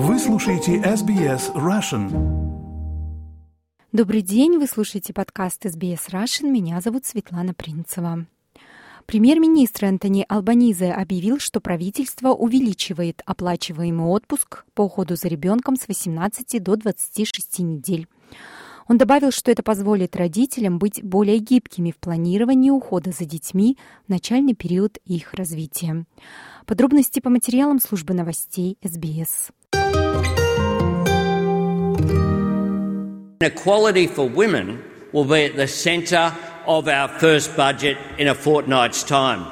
Вы слушаете SBS Russian. Добрый день, вы слушаете подкаст SBS Russian. Меня зовут Светлана Принцева. Премьер-министр Антони Албанизе объявил, что правительство увеличивает оплачиваемый отпуск по уходу за ребенком с 18 до 26 недель. Он добавил, что это позволит родителям быть более гибкими в планировании ухода за детьми в начальный период их развития. Подробности по материалам службы новостей СБС. Equality for women will be at the centre of our first budget in a fortnight's time.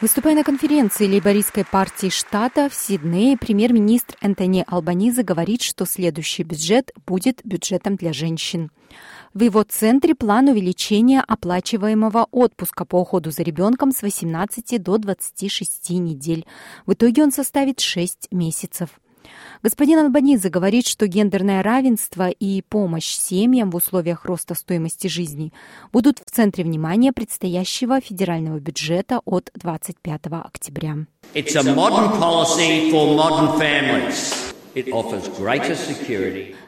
Выступая на конференции лейбористской партии штата в Сиднее, премьер-министр Энтони Албаниза говорит, что следующий бюджет будет бюджетом для женщин. В его центре план увеличения оплачиваемого отпуска по уходу за ребенком с 18 до 26 недель. В итоге он составит 6 месяцев. Господин Албаниза говорит, что гендерное равенство и помощь семьям в условиях роста стоимости жизни будут в центре внимания предстоящего федерального бюджета от 25 октября.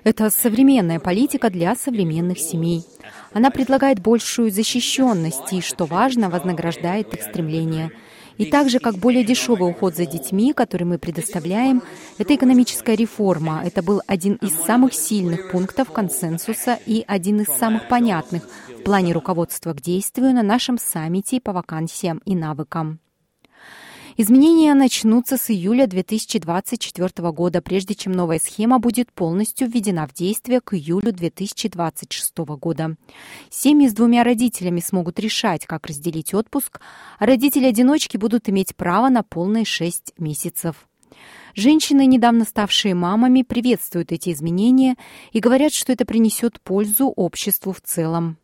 Это современная политика для современных семей. Она предлагает большую защищенность и, что важно, вознаграждает их стремление – и так же, как более дешевый уход за детьми, который мы предоставляем, это экономическая реформа. Это был один из самых сильных пунктов консенсуса и один из самых понятных в плане руководства к действию на нашем саммите по вакансиям и навыкам. Изменения начнутся с июля 2024 года, прежде чем новая схема будет полностью введена в действие к июлю 2026 года. Семьи с двумя родителями смогут решать, как разделить отпуск, а родители-одиночки будут иметь право на полные шесть месяцев. Женщины, недавно ставшие мамами, приветствуют эти изменения и говорят, что это принесет пользу обществу в целом.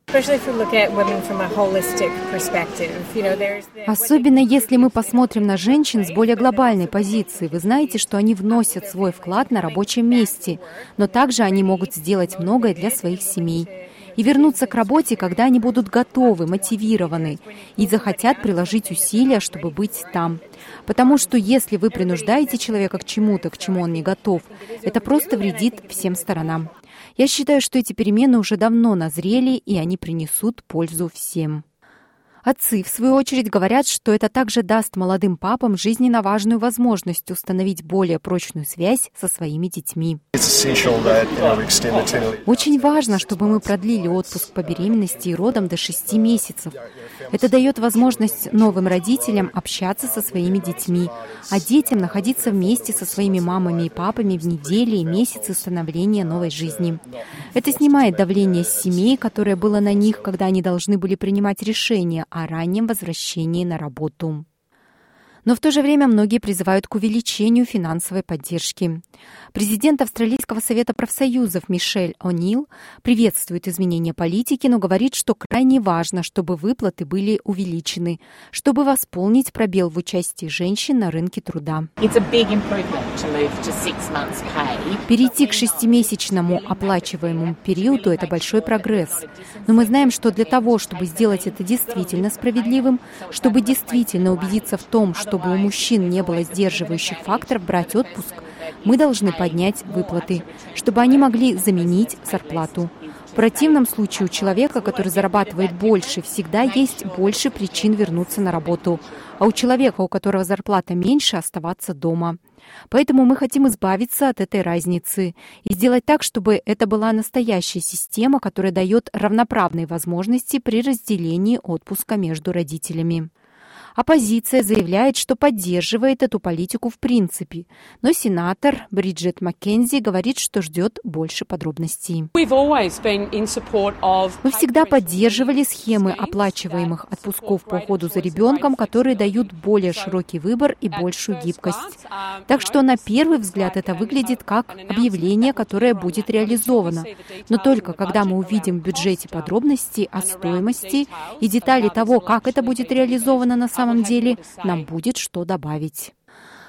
Особенно если мы посмотрим на женщин с более глобальной позиции. Вы знаете, что они вносят свой вклад на рабочем месте, но также они могут сделать многое для своих семей и вернуться к работе, когда они будут готовы, мотивированы и захотят приложить усилия, чтобы быть там. Потому что если вы принуждаете человека к чему-то, к чему он не готов, это просто вредит всем сторонам. Я считаю, что эти перемены уже давно назрели, и они принесут пользу всем. Отцы, в свою очередь, говорят, что это также даст молодым папам жизненно важную возможность установить более прочную связь со своими детьми. Очень важно, чтобы мы продлили отпуск по беременности и родам до 6 месяцев. Это дает возможность новым родителям общаться со своими детьми, а детям находиться вместе со своими мамами и папами в неделе и месяцы становления новой жизни. Это снимает давление с семей, которое было на них, когда они должны были принимать решения о раннем возвращении на работу. Но в то же время многие призывают к увеличению финансовой поддержки. Президент Австралийского совета профсоюзов Мишель О'Нил приветствует изменения политики, но говорит, что крайне важно, чтобы выплаты были увеличены, чтобы восполнить пробел в участии женщин на рынке труда. Перейти к шестимесячному оплачиваемому периоду – это большой прогресс. Но мы знаем, что для того, чтобы сделать это действительно справедливым, чтобы действительно убедиться в том, что чтобы у мужчин не было сдерживающих факторов брать отпуск, мы должны поднять выплаты, чтобы они могли заменить зарплату. В противном случае у человека, который зарабатывает больше, всегда есть больше причин вернуться на работу, а у человека, у которого зарплата меньше, оставаться дома. Поэтому мы хотим избавиться от этой разницы и сделать так, чтобы это была настоящая система, которая дает равноправные возможности при разделении отпуска между родителями. Оппозиция заявляет, что поддерживает эту политику в принципе, но сенатор Бриджит Маккензи говорит, что ждет больше подробностей. Мы всегда поддерживали схемы оплачиваемых отпусков по уходу за ребенком, которые дают более широкий выбор и большую гибкость. Так что на первый взгляд это выглядит как объявление, которое будет реализовано. Но только когда мы увидим в бюджете подробности о стоимости и детали того, как это будет реализовано на самом самом деле нам будет что добавить.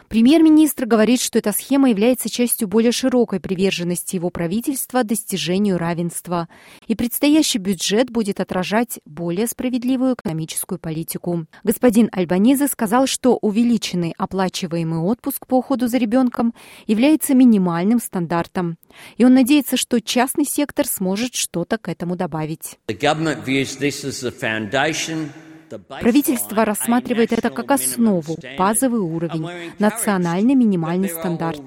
Премьер-министр говорит, что эта схема является частью более широкой приверженности его правительства достижению равенства, и предстоящий бюджет будет отражать более справедливую экономическую политику. Господин Альбанезе сказал, что увеличенный оплачиваемый отпуск по уходу за ребенком является минимальным стандартом, и он надеется, что частный сектор сможет что-то к этому добавить. Правительство рассматривает это как основу, базовый уровень, национальный минимальный стандарт.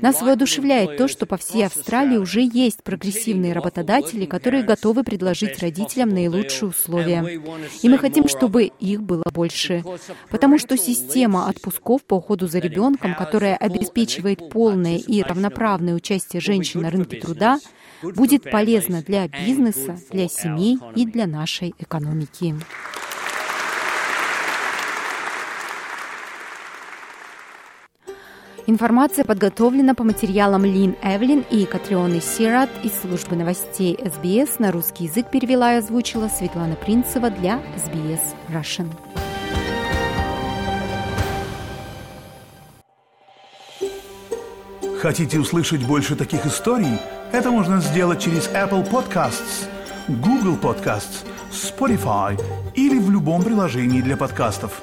Нас воодушевляет то, что по всей Австралии уже есть прогрессивные работодатели, которые готовы предложить родителям наилучшие условия. И мы хотим, чтобы их было больше. Потому что система отпусков по уходу за ребенком, которая обеспечивает полное и равноправное участие женщин на рынке труда, будет полезна для бизнеса, для семей и для нашей экономики. Информация подготовлена по материалам Лин Эвелин и Катрионы Сират из службы новостей СБС. На русский язык перевела и озвучила Светлана Принцева для СБС Russian. Хотите услышать больше таких историй? Это можно сделать через Apple Podcasts, Google Podcasts, Spotify или в любом приложении для подкастов.